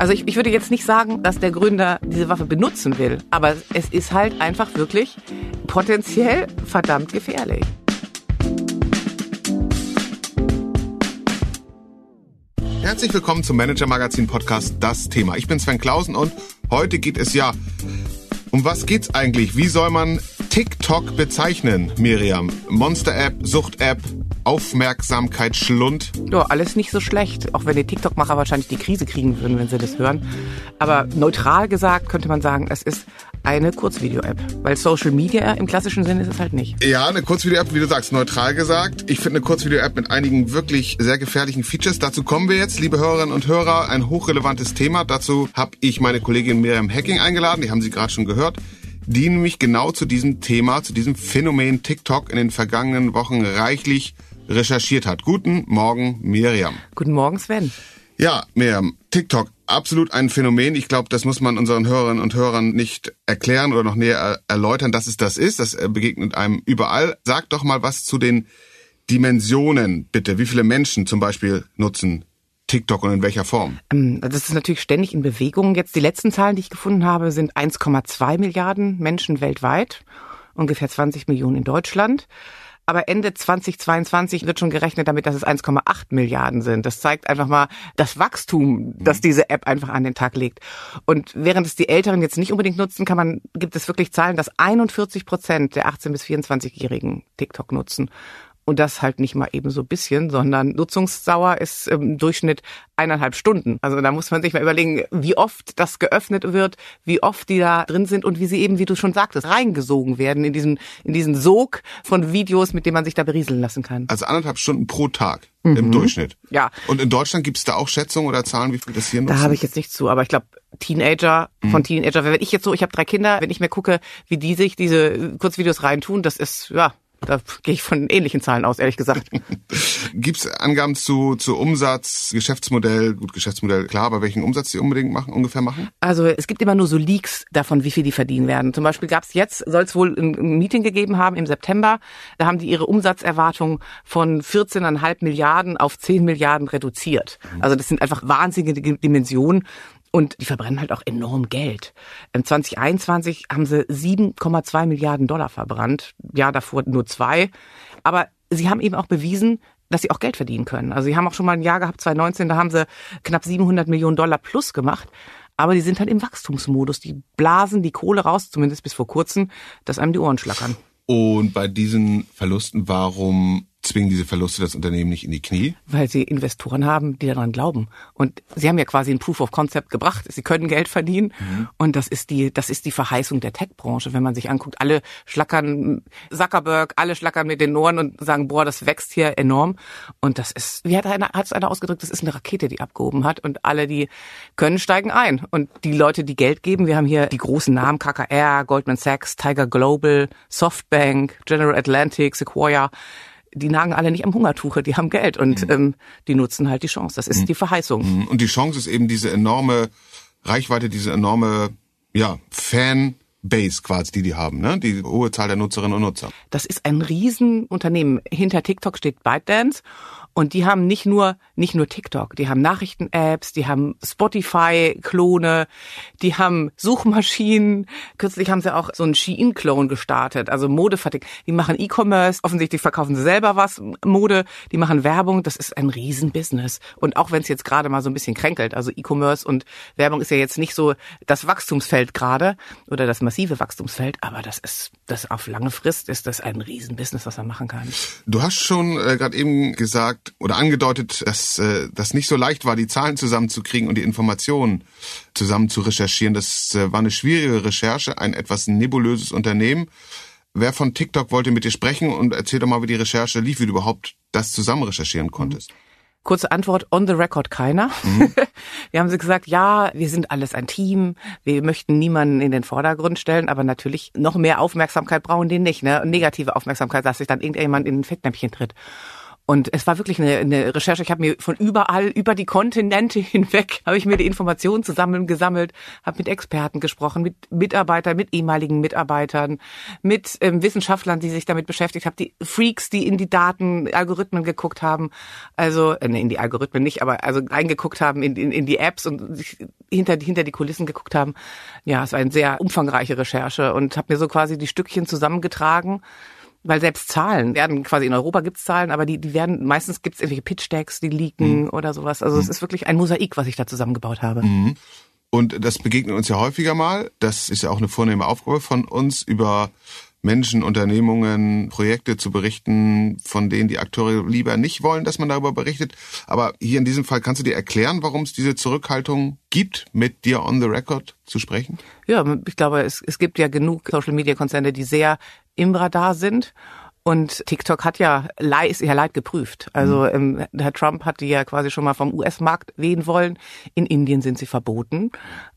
Also ich, ich würde jetzt nicht sagen, dass der Gründer diese Waffe benutzen will, aber es ist halt einfach wirklich potenziell verdammt gefährlich. Herzlich willkommen zum Manager Magazin Podcast Das Thema. Ich bin Sven Klausen und heute geht es ja um was geht's eigentlich? Wie soll man TikTok bezeichnen, Miriam? Monster-App, Sucht-App, Aufmerksamkeitsschlund? Ja, alles nicht so schlecht, auch wenn die TikTok-Macher wahrscheinlich die Krise kriegen würden, wenn sie das hören. Aber neutral gesagt könnte man sagen, es ist eine Kurzvideo-App, weil Social Media im klassischen Sinne ist es halt nicht. Ja, eine Kurzvideo-App, wie du sagst, neutral gesagt. Ich finde eine Kurzvideo-App mit einigen wirklich sehr gefährlichen Features. Dazu kommen wir jetzt, liebe Hörerinnen und Hörer, ein hochrelevantes Thema. Dazu habe ich meine Kollegin Miriam Hacking eingeladen, die haben Sie gerade schon gehört die nämlich genau zu diesem Thema, zu diesem Phänomen TikTok in den vergangenen Wochen reichlich recherchiert hat. Guten Morgen, Miriam. Guten Morgen, Sven. Ja, Miriam, TikTok, absolut ein Phänomen. Ich glaube, das muss man unseren Hörerinnen und Hörern nicht erklären oder noch näher erläutern, dass es das ist. Das äh, begegnet einem überall. Sag doch mal was zu den Dimensionen, bitte. Wie viele Menschen zum Beispiel nutzen TikTok und in welcher Form? Ähm, das ist natürlich ständig in Bewegung. Jetzt die letzten Zahlen, die ich gefunden habe, sind 1,2 Milliarden Menschen weltweit, ungefähr 20 Millionen in Deutschland aber Ende 2022 wird schon gerechnet damit, dass es 1,8 Milliarden sind. Das zeigt einfach mal das Wachstum, das mhm. diese App einfach an den Tag legt. Und während es die Älteren jetzt nicht unbedingt nutzen, kann man, gibt es wirklich Zahlen, dass 41 Prozent der 18 bis 24-Jährigen TikTok nutzen. Und das halt nicht mal eben so bisschen, sondern Nutzungsdauer ist im Durchschnitt eineinhalb Stunden. Also da muss man sich mal überlegen, wie oft das geöffnet wird, wie oft die da drin sind und wie sie eben, wie du schon sagtest, reingesogen werden in diesen, in diesen Sog von Videos, mit dem man sich da berieseln lassen kann. Also anderthalb Stunden pro Tag mhm. im Durchschnitt. Ja. Und in Deutschland gibt es da auch Schätzungen oder Zahlen, wie viel das hier nutzen? Da habe ich jetzt nichts zu, aber ich glaube, Teenager mhm. von Teenager, wenn ich jetzt so, ich habe drei Kinder, wenn ich mir gucke, wie die sich diese Kurzvideos reintun, das ist, ja, da gehe ich von ähnlichen Zahlen aus, ehrlich gesagt. Gibt es Angaben zu, zu Umsatz, Geschäftsmodell, gut, Geschäftsmodell, klar, aber welchen Umsatz die unbedingt machen, ungefähr machen? Also es gibt immer nur so Leaks davon, wie viel die verdienen werden. Zum Beispiel gab es jetzt, soll es wohl ein Meeting gegeben haben im September, da haben die ihre Umsatzerwartung von 14,5 Milliarden auf 10 Milliarden reduziert. Mhm. Also das sind einfach wahnsinnige Dimensionen. Und die verbrennen halt auch enorm Geld. Im 2021 haben sie 7,2 Milliarden Dollar verbrannt. Ja, davor nur zwei. Aber sie haben eben auch bewiesen, dass sie auch Geld verdienen können. Also sie haben auch schon mal ein Jahr gehabt, 2019, da haben sie knapp 700 Millionen Dollar plus gemacht. Aber die sind halt im Wachstumsmodus. Die blasen die Kohle raus, zumindest bis vor kurzem, dass einem die Ohren schlackern. Und bei diesen Verlusten, warum zwingen diese Verluste das Unternehmen nicht in die Knie? Weil sie Investoren haben, die daran glauben. Und sie haben ja quasi ein Proof of Concept gebracht. Sie können Geld verdienen. Mhm. Und das ist die, das ist die Verheißung der Tech-Branche. Wenn man sich anguckt, alle schlackern, Zuckerberg, alle schlackern mit den Ohren und sagen, boah, das wächst hier enorm. Und das ist, wie hat einer, hat es einer ausgedrückt, das ist eine Rakete, die abgehoben hat. Und alle, die können, steigen ein. Und die Leute, die Geld geben, wir haben hier die großen Namen, KKR, Goldman Sachs, Tiger Global, Softbank, General Atlantic, Sequoia, die nagen alle nicht am Hungertuche, die haben Geld und mhm. ähm, die nutzen halt die Chance. Das ist mhm. die Verheißung. Mhm. Und die Chance ist eben diese enorme Reichweite, diese enorme ja, Fanbase quasi, die die haben, ne? Die hohe Zahl der Nutzerinnen und Nutzer. Das ist ein Riesenunternehmen. Hinter TikTok steht ByteDance und die haben nicht nur, nicht nur TikTok, die haben Nachrichten-Apps, die haben Spotify-Klone, die haben Suchmaschinen. Kürzlich haben sie auch so einen Shein-Klon gestartet, also Modefatik. Die machen E-Commerce, offensichtlich verkaufen sie selber was, Mode, die machen Werbung. Das ist ein Riesenbusiness. Und auch wenn es jetzt gerade mal so ein bisschen kränkelt, also E-Commerce und Werbung ist ja jetzt nicht so das Wachstumsfeld gerade oder das massive Wachstumsfeld, aber das ist, das auf lange Frist ist das ein Riesenbusiness, was man machen kann. Du hast schon äh, gerade eben gesagt, oder angedeutet, dass äh, das nicht so leicht war, die Zahlen zusammenzukriegen und die Informationen zusammen zu recherchieren. Das äh, war eine schwierige Recherche, ein etwas nebulöses Unternehmen. Wer von TikTok wollte mit dir sprechen und erzähl doch mal, wie die Recherche lief, wie du überhaupt das zusammen recherchieren konntest. Kurze Antwort, on the record keiner. Mhm. Wir haben sie gesagt, ja, wir sind alles ein Team, wir möchten niemanden in den Vordergrund stellen, aber natürlich noch mehr Aufmerksamkeit brauchen die nicht, ne? Negative Aufmerksamkeit, dass sich dann irgendjemand in ein Fettnäpfchen tritt. Und es war wirklich eine, eine Recherche. Ich habe mir von überall, über die Kontinente hinweg, habe ich mir die Informationen zusammengesammelt, habe mit Experten gesprochen, mit Mitarbeitern, mit ehemaligen Mitarbeitern, mit ähm, Wissenschaftlern, die sich damit beschäftigt haben, die Freaks, die in die Daten, Algorithmen geguckt haben, also äh, in die Algorithmen nicht, aber also reingeguckt haben in, in, in die Apps und hinter, hinter die Kulissen geguckt haben. Ja, es war eine sehr umfangreiche Recherche und habe mir so quasi die Stückchen zusammengetragen weil selbst Zahlen werden quasi in Europa gibt's Zahlen, aber die die werden meistens gibt's irgendwelche Pitch Decks, die leaken mhm. oder sowas. Also mhm. es ist wirklich ein Mosaik, was ich da zusammengebaut habe. Mhm. Und das begegnet uns ja häufiger mal. Das ist ja auch eine vornehme Aufgabe von uns über Menschen, Unternehmungen, Projekte zu berichten, von denen die Akteure lieber nicht wollen, dass man darüber berichtet. Aber hier in diesem Fall kannst du dir erklären, warum es diese Zurückhaltung gibt, mit dir on the record zu sprechen? Ja, ich glaube, es, es gibt ja genug Social Media Konzerne, die sehr im Radar sind. Und TikTok hat ja ist ja leid geprüft. Also mhm. ähm, Herr Trump hat die ja quasi schon mal vom US-Markt wehen wollen. In Indien sind sie verboten.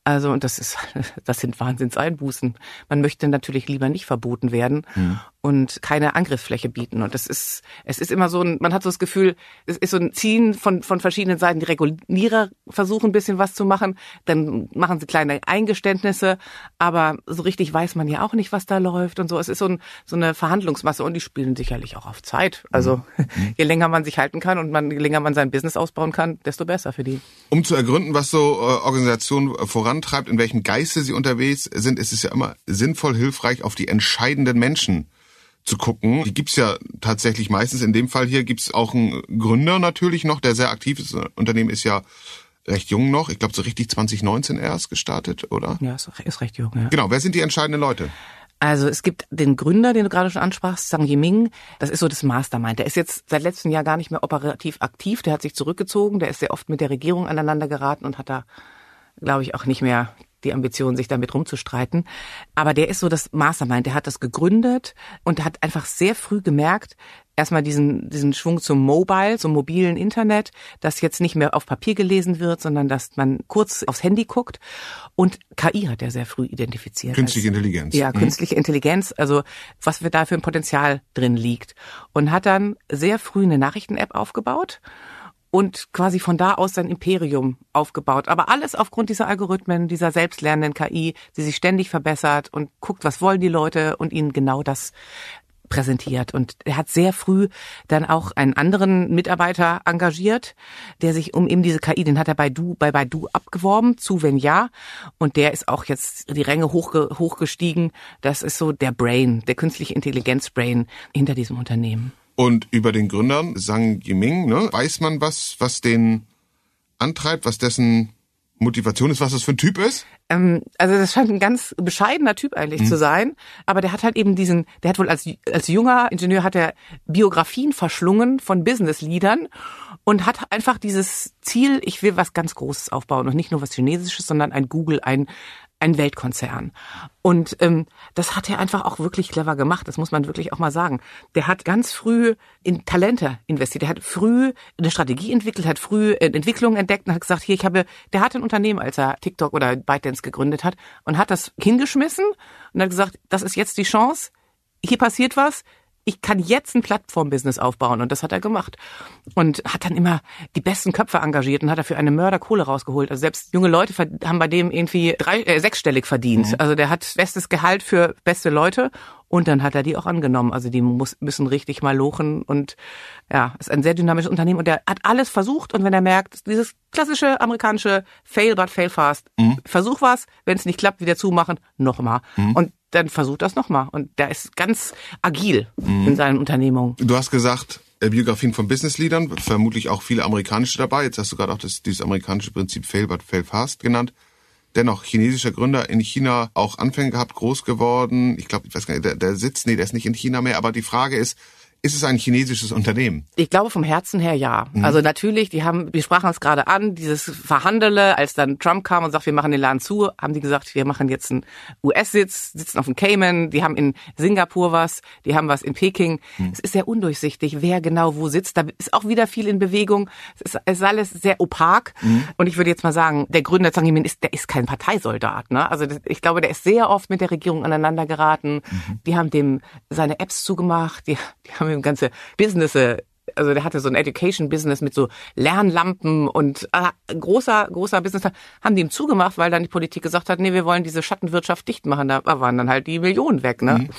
Also und das ist das sind Wahnsinnseinbußen. Man möchte natürlich lieber nicht verboten werden. Mhm und keine Angriffsfläche bieten. Und das ist, es ist immer so ein, man hat so das Gefühl, es ist so ein Ziehen von, von verschiedenen Seiten. Die Regulierer versuchen ein bisschen was zu machen, dann machen sie kleine Eingeständnisse, aber so richtig weiß man ja auch nicht, was da läuft und so. Es ist so, ein, so eine Verhandlungsmasse und die spielen sicherlich auch auf Zeit. Also mhm. je länger man sich halten kann und man, je länger man sein Business ausbauen kann, desto besser für die. Um zu ergründen, was so äh, Organisationen vorantreibt, in welchem Geiste sie unterwegs sind, ist es ja immer sinnvoll, hilfreich auf die entscheidenden Menschen zu gucken. Die gibt's ja tatsächlich meistens. In dem Fall hier gibt's auch einen Gründer natürlich noch, der sehr aktiv ist. Das Unternehmen ist ja recht jung noch. Ich glaube, so richtig 2019 erst gestartet, oder? Ja, ist, ist recht jung, ja. Genau. Wer sind die entscheidenden Leute? Also es gibt den Gründer, den du gerade schon ansprachst, Zhang Yiming. Das ist so das Mastermind. Der ist jetzt seit letztem Jahr gar nicht mehr operativ aktiv. Der hat sich zurückgezogen. Der ist sehr oft mit der Regierung aneinander geraten und hat da, glaube ich, auch nicht mehr die Ambition, sich damit rumzustreiten. Aber der ist so das Mastermind, der hat das gegründet und hat einfach sehr früh gemerkt, erstmal diesen, diesen Schwung zum Mobile, zum mobilen Internet, das jetzt nicht mehr auf Papier gelesen wird, sondern dass man kurz aufs Handy guckt. Und KI hat er sehr früh identifiziert. Künstliche Intelligenz. Ja, mhm. künstliche Intelligenz, also was wir da für ein Potenzial drin liegt. Und hat dann sehr früh eine Nachrichten-App aufgebaut und quasi von da aus sein Imperium aufgebaut. Aber alles aufgrund dieser Algorithmen, dieser selbstlernenden KI, die sich ständig verbessert und guckt, was wollen die Leute und ihnen genau das präsentiert. Und er hat sehr früh dann auch einen anderen Mitarbeiter engagiert, der sich um eben diese KI, den hat er bei Du, bei Baidu abgeworben, zu wenn ja. Und der ist auch jetzt die Ränge hochge, hochgestiegen. Das ist so der Brain, der künstliche Intelligenz-Brain hinter diesem Unternehmen. Und über den Gründern, Zhang Yiming, ne, weiß man was, was den antreibt, was dessen Motivation ist, was das für ein Typ ist? Ähm, also das scheint ein ganz bescheidener Typ eigentlich mhm. zu sein, aber der hat halt eben diesen, der hat wohl als als junger Ingenieur hat er Biografien verschlungen von Business-Leadern und hat einfach dieses Ziel, ich will was ganz Großes aufbauen und nicht nur was Chinesisches, sondern ein Google, ein ein Weltkonzern. Und ähm, das hat er einfach auch wirklich clever gemacht, das muss man wirklich auch mal sagen. Der hat ganz früh in Talente investiert, der hat früh eine Strategie entwickelt, hat früh Entwicklungen entdeckt und hat gesagt, hier, ich habe, der hatte ein Unternehmen, als er TikTok oder ByteDance gegründet hat und hat das hingeschmissen und hat gesagt, das ist jetzt die Chance, hier passiert was, ich kann jetzt ein Plattformbusiness aufbauen und das hat er gemacht und hat dann immer die besten Köpfe engagiert und hat dafür eine Mörderkohle rausgeholt. Also selbst junge Leute haben bei dem irgendwie drei, äh, sechsstellig verdient. Mhm. Also der hat bestes Gehalt für beste Leute und dann hat er die auch angenommen. Also die muss, müssen richtig mal lochen und ja, ist ein sehr dynamisches Unternehmen und der hat alles versucht und wenn er merkt, dieses klassische amerikanische Fail but fail fast, mhm. versuch was, wenn es nicht klappt, wieder zumachen, nochmal. Mhm. Und dann versucht das nochmal. Und der ist ganz agil mhm. in seinen Unternehmungen. Du hast gesagt, äh, Biografien von Business-Leadern, vermutlich auch viele amerikanische dabei. Jetzt hast du gerade auch das, dieses amerikanische Prinzip Fail but Fail Fast genannt. Dennoch, chinesischer Gründer in China auch Anfänge gehabt, groß geworden. Ich glaube, ich weiß gar nicht, der, der sitzt, nee, der ist nicht in China mehr, aber die Frage ist, ist es ein chinesisches Unternehmen? Ich glaube vom Herzen her ja. Mhm. Also natürlich, die haben, wir sprachen es gerade an, dieses Verhandele, als dann Trump kam und sagt, wir machen den Laden zu, haben die gesagt, wir machen jetzt einen US-Sitz, sitzen auf dem Cayman, die haben in Singapur was, die haben was in Peking. Mhm. Es ist sehr undurchsichtig, wer genau wo sitzt. Da ist auch wieder viel in Bewegung. Es ist, es ist alles sehr opak. Mhm. Und ich würde jetzt mal sagen, der Gründer Zhang Yimin ist, der ist kein Parteisoldat. Ne? Also ich glaube, der ist sehr oft mit der Regierung aneinander geraten. Mhm. Die haben dem seine Apps zugemacht, die, die haben ihm ganze Business Also der hatte so ein Education-Business mit so Lernlampen und äh, großer, großer Business. Haben die ihm zugemacht, weil dann die Politik gesagt hat, nee, wir wollen diese Schattenwirtschaft dicht machen. Da waren dann halt die Millionen weg. Ne? Mhm.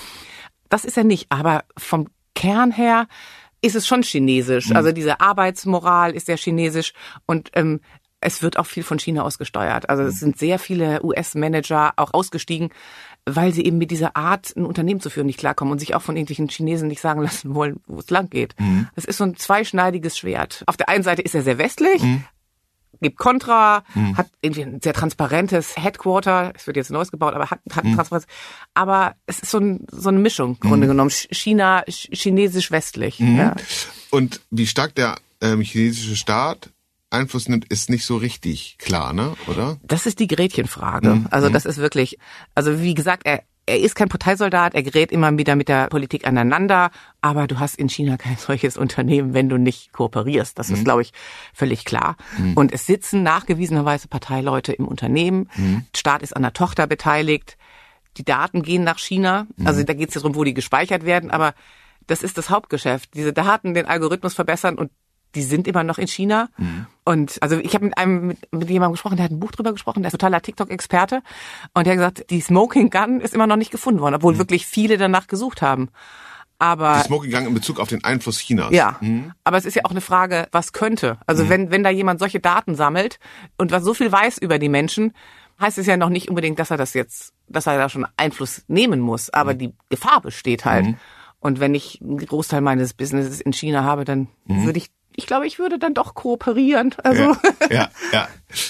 Das ist er nicht. Aber vom Kern her ist es schon chinesisch. Mhm. Also diese Arbeitsmoral ist sehr chinesisch und ähm, es wird auch viel von China aus gesteuert. Also es mhm. sind sehr viele US-Manager auch ausgestiegen, weil sie eben mit dieser Art, ein Unternehmen zu führen, nicht klarkommen und sich auch von irgendwelchen Chinesen nicht sagen lassen wollen, wo es lang geht. Mhm. Das ist so ein zweischneidiges Schwert. Auf der einen Seite ist er sehr westlich, mhm. gibt Kontra, mhm. hat irgendwie ein sehr transparentes Headquarter, es wird jetzt Neues gebaut, aber hat, hat mhm. Transparenz. Aber es ist so, ein, so eine Mischung, im Grunde mhm. genommen. China, chinesisch-westlich. Mhm. Ja. Und wie stark der ähm, chinesische Staat Einfluss nimmt, ist nicht so richtig klar, ne? Oder? Das ist die Gretchenfrage. Mhm. Also das ist wirklich, also wie gesagt, er, er ist kein Parteisoldat, er gerät immer wieder mit der Politik aneinander, aber du hast in China kein solches Unternehmen, wenn du nicht kooperierst. Das mhm. ist, glaube ich, völlig klar. Mhm. Und es sitzen nachgewiesenerweise Parteileute im Unternehmen. Mhm. Staat ist an der Tochter beteiligt. Die Daten gehen nach China. Mhm. Also da geht es ja darum, wo die gespeichert werden, aber das ist das Hauptgeschäft. Diese Daten, den Algorithmus verbessern und die sind immer noch in China. Mhm. Und also ich habe mit einem mit, mit jemandem gesprochen, der hat ein Buch drüber gesprochen, der ist totaler TikTok-Experte und der hat gesagt, die Smoking Gun ist immer noch nicht gefunden worden, obwohl mhm. wirklich viele danach gesucht haben. Aber die Smoking Gun in Bezug auf den Einfluss Chinas. Ja, mhm. aber es ist ja auch eine Frage, was könnte. Also mhm. wenn wenn da jemand solche Daten sammelt und was so viel weiß über die Menschen, heißt es ja noch nicht unbedingt, dass er das jetzt, dass er da schon Einfluss nehmen muss. Aber mhm. die Gefahr besteht halt. Mhm. Und wenn ich einen Großteil meines Businesses in China habe, dann würde ich ich glaube, ich würde dann doch kooperieren. Also ja, ja, ja.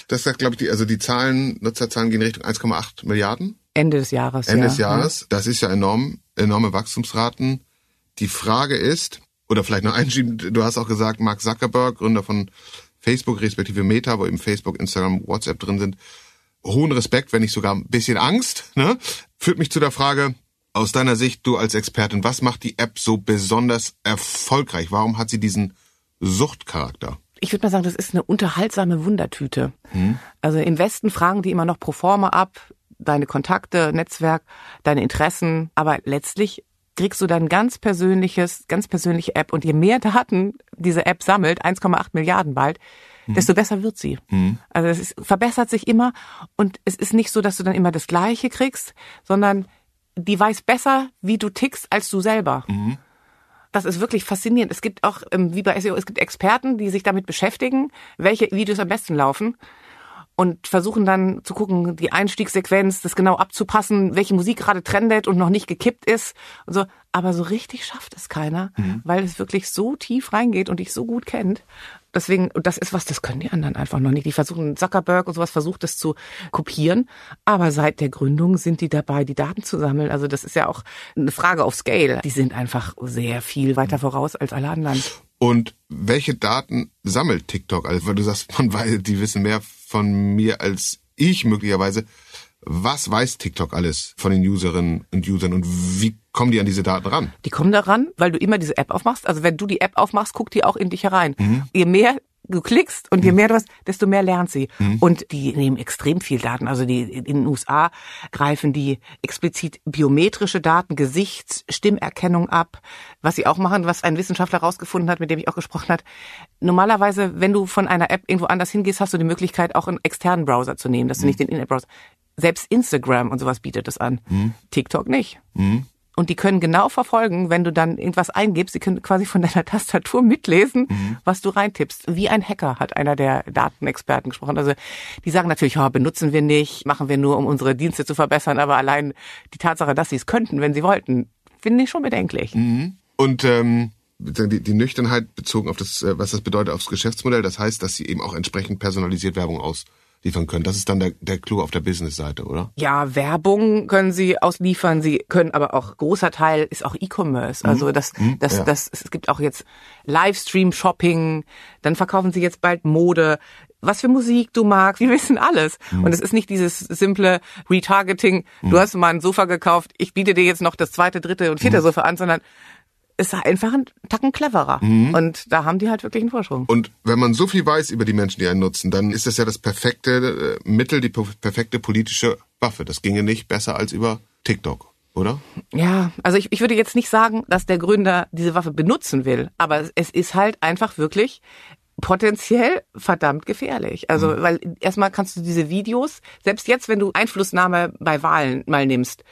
Das sagt, glaube ich, die, also die Zahlen, Nutzerzahlen gehen Richtung 1,8 Milliarden. Ende des Jahres. Ende ja. des Jahres. Das ist ja enorm, enorme Wachstumsraten. Die Frage ist, oder vielleicht noch einschieben, du hast auch gesagt, Mark Zuckerberg, Gründer von Facebook respektive Meta, wo eben Facebook, Instagram, WhatsApp drin sind, hohen Respekt, wenn nicht sogar ein bisschen Angst, ne? Führt mich zu der Frage, aus deiner Sicht, du als Expertin, was macht die App so besonders erfolgreich? Warum hat sie diesen Suchtcharakter? Ich würde mal sagen, das ist eine unterhaltsame Wundertüte. Hm. Also im Westen fragen die immer noch pro forma ab, deine Kontakte, Netzwerk, deine Interessen, aber letztlich kriegst du dein ganz persönliches, ganz persönliche App und je mehr Daten diese App sammelt, 1,8 Milliarden bald, hm. desto besser wird sie. Hm. Also es ist, verbessert sich immer und es ist nicht so, dass du dann immer das Gleiche kriegst, sondern die weiß besser, wie du tickst, als du selber. Mhm. Das ist wirklich faszinierend. Es gibt auch, ähm, wie bei SEO, es gibt Experten, die sich damit beschäftigen, welche Videos am besten laufen und versuchen dann zu gucken, die Einstiegssequenz, das genau abzupassen, welche Musik gerade trendet und noch nicht gekippt ist und so. Aber so richtig schafft es keiner, mhm. weil es wirklich so tief reingeht und dich so gut kennt. Deswegen, das ist was, das können die anderen einfach noch nicht. Die versuchen, Zuckerberg und sowas versucht es zu kopieren. Aber seit der Gründung sind die dabei, die Daten zu sammeln. Also das ist ja auch eine Frage auf Scale. Die sind einfach sehr viel weiter voraus als alle anderen. Und welche Daten sammelt TikTok? Also, weil du sagst, man weiß, die wissen mehr von mir als ich möglicherweise. Was weiß TikTok alles von den Userinnen und Usern und wie kommen die an diese Daten ran? Die kommen daran, weil du immer diese App aufmachst. Also wenn du die App aufmachst, guckt die auch in dich herein. Mhm. Je mehr du klickst und je mhm. mehr du hast, desto mehr lernt sie. Mhm. Und die nehmen extrem viel Daten. Also die in den USA greifen die explizit biometrische Daten, Gesichts, Stimmerkennung ab. Was sie auch machen, was ein Wissenschaftler herausgefunden hat, mit dem ich auch gesprochen hat. Normalerweise, wenn du von einer App irgendwo anders hingehst, hast du die Möglichkeit, auch einen externen Browser zu nehmen, dass du mhm. nicht den In-App-Browser. Selbst Instagram und sowas bietet es an. Mhm. TikTok nicht. Mhm. Und die können genau verfolgen, wenn du dann irgendwas eingibst, sie können quasi von deiner Tastatur mitlesen, mhm. was du reintippst. Wie ein Hacker, hat einer der Datenexperten gesprochen. Also die sagen natürlich, oh, benutzen wir nicht, machen wir nur, um unsere Dienste zu verbessern, aber allein die Tatsache, dass sie es könnten, wenn sie wollten, finde ich schon bedenklich. Mhm. Und ähm, die, die Nüchternheit bezogen auf das, äh, was das bedeutet aufs Geschäftsmodell, das heißt, dass sie eben auch entsprechend personalisiert Werbung aus liefern können. Das ist dann der, der Clou auf der Business-Seite, oder? Ja, Werbung können sie ausliefern. Sie können aber auch, großer Teil ist auch E-Commerce. Also mhm. das, mhm. das, ja. das, es gibt auch jetzt Livestream-Shopping. Dann verkaufen sie jetzt bald Mode was für Musik du magst. Wir wissen alles. Mhm. Und es ist nicht dieses simple Retargeting. Du mhm. hast mal ein Sofa gekauft. Ich biete dir jetzt noch das zweite, dritte und vierte mhm. Sofa an, sondern ist einfach ein Tacken cleverer. Mhm. Und da haben die halt wirklich einen Vorsprung. Und wenn man so viel weiß über die Menschen, die einen nutzen, dann ist das ja das perfekte äh, Mittel, die perfekte politische Waffe. Das ginge nicht besser als über TikTok. oder? Ja, also ich, ich würde jetzt nicht sagen, dass der Gründer diese Waffe benutzen will, aber es ist halt einfach wirklich potenziell verdammt gefährlich. Also, mhm. weil erstmal kannst du diese Videos, selbst jetzt, wenn du Einflussnahme bei Wahlen mal nimmst,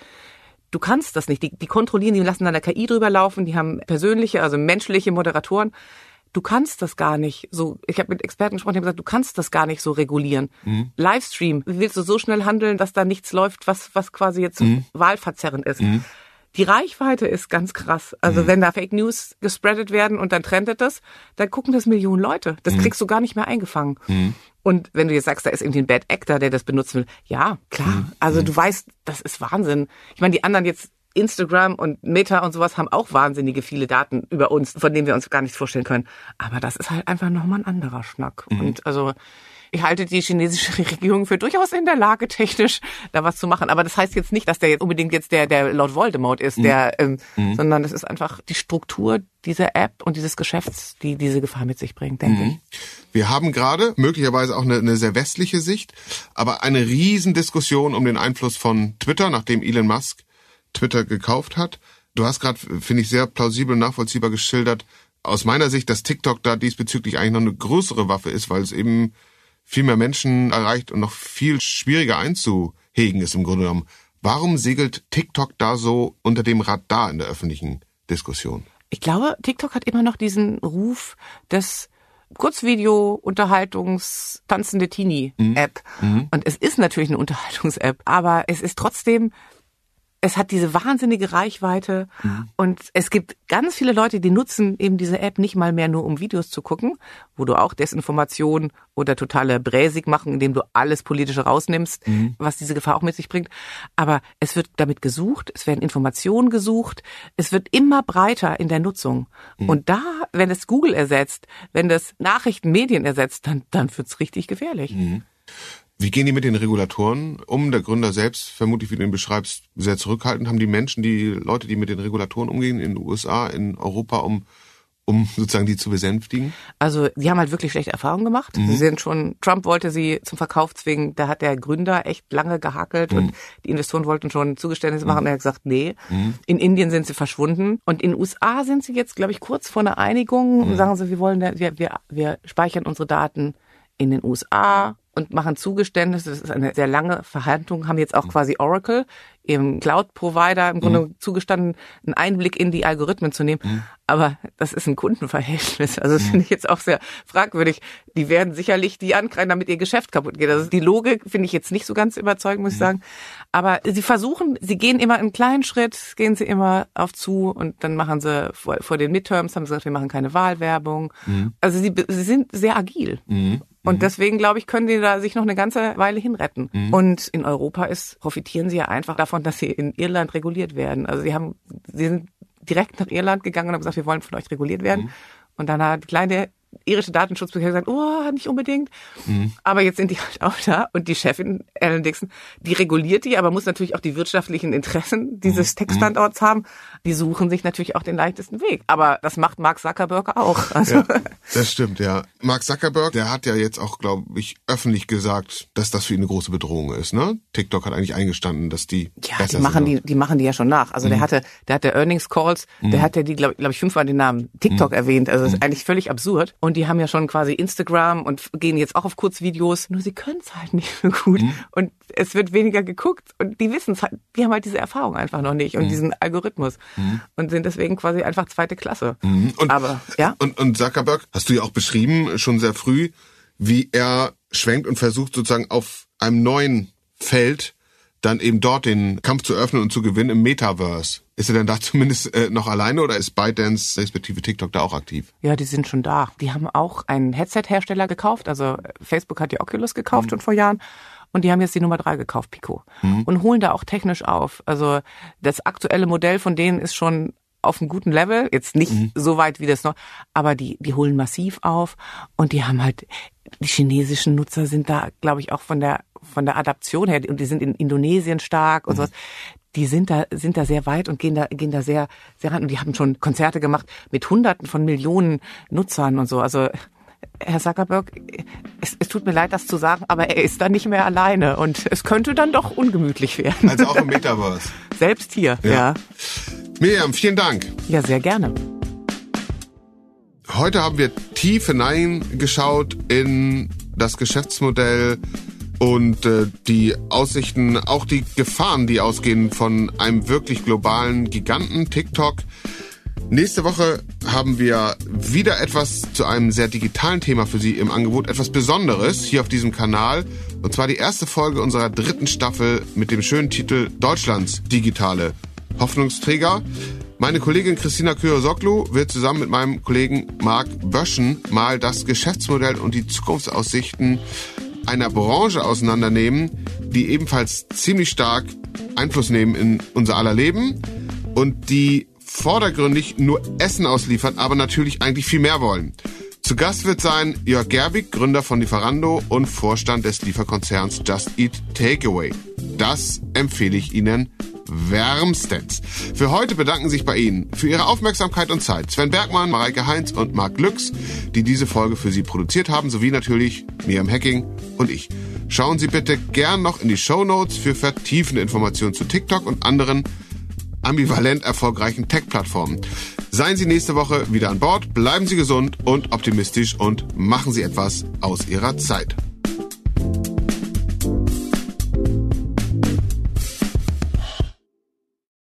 du kannst das nicht. Die, die kontrollieren, die lassen dann der KI drüber laufen, die haben persönliche, also menschliche Moderatoren. Du kannst das gar nicht so. Ich habe mit Experten gesprochen, die haben gesagt, du kannst das gar nicht so regulieren. Mhm. Livestream, willst du so schnell handeln, dass da nichts läuft, was was quasi jetzt mhm. wahlverzerrend ist. Mhm. Die Reichweite ist ganz krass. Also mhm. wenn da Fake News gespreadet werden und dann trendet das, dann gucken das Millionen Leute. Das mhm. kriegst du gar nicht mehr eingefangen. Mhm. Und wenn du jetzt sagst, da ist irgendwie ein Bad Actor, der das benutzen will, ja, klar. Mhm. Also du weißt, das ist Wahnsinn. Ich meine, die anderen jetzt Instagram und Meta und sowas haben auch wahnsinnige viele Daten über uns, von denen wir uns gar nichts vorstellen können. Aber das ist halt einfach nochmal ein anderer Schnack. Mhm. Und also ich halte die chinesische Regierung für durchaus in der Lage, technisch da was zu machen. Aber das heißt jetzt nicht, dass der jetzt unbedingt jetzt der, der Lord Voldemort ist, mhm. der, ähm, mhm. sondern das ist einfach die Struktur dieser App und dieses Geschäfts, die diese Gefahr mit sich bringt, denke mhm. ich. Wir haben gerade möglicherweise auch eine, eine sehr westliche Sicht, aber eine Riesendiskussion um den Einfluss von Twitter, nachdem Elon Musk Twitter gekauft hat. Du hast gerade, finde ich, sehr plausibel und nachvollziehbar geschildert, aus meiner Sicht, dass TikTok da diesbezüglich eigentlich noch eine größere Waffe ist, weil es eben viel mehr Menschen erreicht und noch viel schwieriger einzuhegen ist im Grunde genommen. Warum segelt TikTok da so unter dem Radar in der öffentlichen Diskussion? Ich glaube, TikTok hat immer noch diesen Ruf des Kurzvideo, Unterhaltungs, tanzende Teenie-App. Mhm. mhm. Und es ist natürlich eine Unterhaltungs-App, aber es ist trotzdem es hat diese wahnsinnige Reichweite mhm. und es gibt ganz viele Leute, die nutzen eben diese App nicht mal mehr nur, um Videos zu gucken, wo du auch Desinformation oder totale Bräsig machen, indem du alles Politische rausnimmst, mhm. was diese Gefahr auch mit sich bringt. Aber es wird damit gesucht, es werden Informationen gesucht, es wird immer breiter in der Nutzung. Mhm. Und da, wenn es Google ersetzt, wenn das Nachrichtenmedien ersetzt, dann, dann wird's richtig gefährlich. Wie gehen die mit den Regulatoren um? Der Gründer selbst, vermutlich, wie du ihn beschreibst, sehr zurückhaltend. Haben die Menschen, die Leute, die mit den Regulatoren umgehen, in den USA, in Europa, um um sozusagen die zu besänftigen? Also die haben halt wirklich schlechte Erfahrungen gemacht. Mhm. Sie sind schon, Trump wollte sie zum Verkauf zwingen, da hat der Gründer echt lange gehakelt mhm. und die Investoren wollten schon Zugeständnisse machen. Mhm. Er hat gesagt, nee. Mhm. In Indien sind sie verschwunden und in den USA sind sie jetzt, glaube ich, kurz vor einer Einigung und mhm. sagen sie, wir wollen, wir, wir, wir speichern unsere Daten in den USA und machen Zugeständnisse. Das ist eine sehr lange Verhandlung, haben jetzt auch mhm. quasi Oracle, im Cloud-Provider, im Grunde mhm. zugestanden, einen Einblick in die Algorithmen zu nehmen. Mhm. Aber das ist ein Kundenverhältnis. Also das mhm. finde ich jetzt auch sehr fragwürdig. Die werden sicherlich die ankreiden, damit ihr Geschäft kaputt geht. Also die Logik finde ich jetzt nicht so ganz überzeugend, muss ich mhm. sagen. Aber sie versuchen, sie gehen immer im kleinen Schritt, gehen sie immer auf zu und dann machen sie vor, vor den Midterms, haben sie gesagt, wir machen keine Wahlwerbung. Mhm. Also sie, sie sind sehr agil. Und mhm. deswegen, glaube ich, können die da sich noch eine ganze Weile hinretten. Mhm. Und in Europa ist, profitieren sie ja einfach davon, dass sie in Irland reguliert werden. Also sie haben, sie sind direkt nach Irland gegangen und haben gesagt, wir wollen von euch reguliert werden. Mhm. Und dann hat die kleine irische Datenschutzbehörde gesagt, oh, nicht unbedingt. Mhm. Aber jetzt sind die halt auch da und die Chefin, Ellen Dixon, die reguliert die, aber muss natürlich auch die wirtschaftlichen Interessen dieses mhm. Tech-Standorts haben. Die suchen sich natürlich auch den leichtesten Weg. Aber das macht Mark Zuckerberg auch. Also. Ja, das stimmt, ja. Mark Zuckerberg, der hat ja jetzt auch, glaube ich, öffentlich gesagt, dass das für ihn eine große Bedrohung ist. Ne? TikTok hat eigentlich eingestanden, dass die ja, besser die machen sind. die, die machen die ja schon nach. Also mhm. der hatte, der hatte Earnings Calls, der mhm. hatte die, glaube glaub ich, fünfmal den Namen TikTok mhm. erwähnt. Also das ist mhm. eigentlich völlig absurd. Und die haben ja schon quasi Instagram und gehen jetzt auch auf Kurzvideos. Nur sie können es halt nicht so gut. Mhm. Und es wird weniger geguckt. Und die wissen es halt, die haben halt diese Erfahrung einfach noch nicht und mhm. diesen Algorithmus. Mhm. Und sind deswegen quasi einfach zweite Klasse. Mhm. Und, Aber, ja. Und, und Zuckerberg, hast du ja auch beschrieben, schon sehr früh, wie er schwenkt und versucht sozusagen auf einem neuen Feld dann eben dort den Kampf zu öffnen und zu gewinnen im Metaverse. Ist er denn da zumindest äh, noch alleine oder ist ByteDance respektive TikTok da auch aktiv? Ja, die sind schon da. Die haben auch einen Headset-Hersteller gekauft. Also Facebook hat die Oculus gekauft mhm. schon vor Jahren. Und die haben jetzt die Nummer drei gekauft, Pico. Mhm. Und holen da auch technisch auf. Also das aktuelle Modell von denen ist schon auf einem guten Level, jetzt nicht mhm. so weit wie das noch, aber die, die holen massiv auf und die haben halt, die chinesischen Nutzer sind da, glaube ich, auch von der von der Adaption her, und die sind in Indonesien stark und mhm. sowas, die sind da, sind da sehr weit und gehen da, gehen da sehr, sehr ran. Und die haben schon Konzerte gemacht mit Hunderten von Millionen Nutzern und so. Also Herr Zuckerberg, es, es, tut mir leid, das zu sagen, aber er ist dann nicht mehr alleine und es könnte dann doch ungemütlich werden. Also auch im Metaverse. Selbst hier, ja. ja. Miriam, vielen Dank. Ja, sehr gerne. Heute haben wir tief hineingeschaut in das Geschäftsmodell und äh, die Aussichten, auch die Gefahren, die ausgehen von einem wirklich globalen Giganten TikTok. Nächste Woche haben wir wieder etwas zu einem sehr digitalen Thema für Sie im Angebot, etwas Besonderes hier auf diesem Kanal. Und zwar die erste Folge unserer dritten Staffel mit dem schönen Titel Deutschlands digitale Hoffnungsträger. Meine Kollegin Christina Kyosoglu wird zusammen mit meinem Kollegen Marc Böschen mal das Geschäftsmodell und die Zukunftsaussichten einer Branche auseinandernehmen, die ebenfalls ziemlich stark Einfluss nehmen in unser aller Leben und die vordergründig nur Essen ausliefern, aber natürlich eigentlich viel mehr wollen. Zu Gast wird sein Jörg Gerbig, Gründer von Lieferando und Vorstand des Lieferkonzerns Just Eat Takeaway. Das empfehle ich Ihnen wärmstens. Für heute bedanken sich bei Ihnen für Ihre Aufmerksamkeit und Zeit Sven Bergmann, Mareike Heinz und Marc Glücks, die diese Folge für Sie produziert haben, sowie natürlich Miriam Hacking und ich. Schauen Sie bitte gern noch in die Show Notes für vertiefende Informationen zu TikTok und anderen ambivalent erfolgreichen Tech-Plattformen. Seien Sie nächste Woche wieder an Bord, bleiben Sie gesund und optimistisch und machen Sie etwas aus Ihrer Zeit.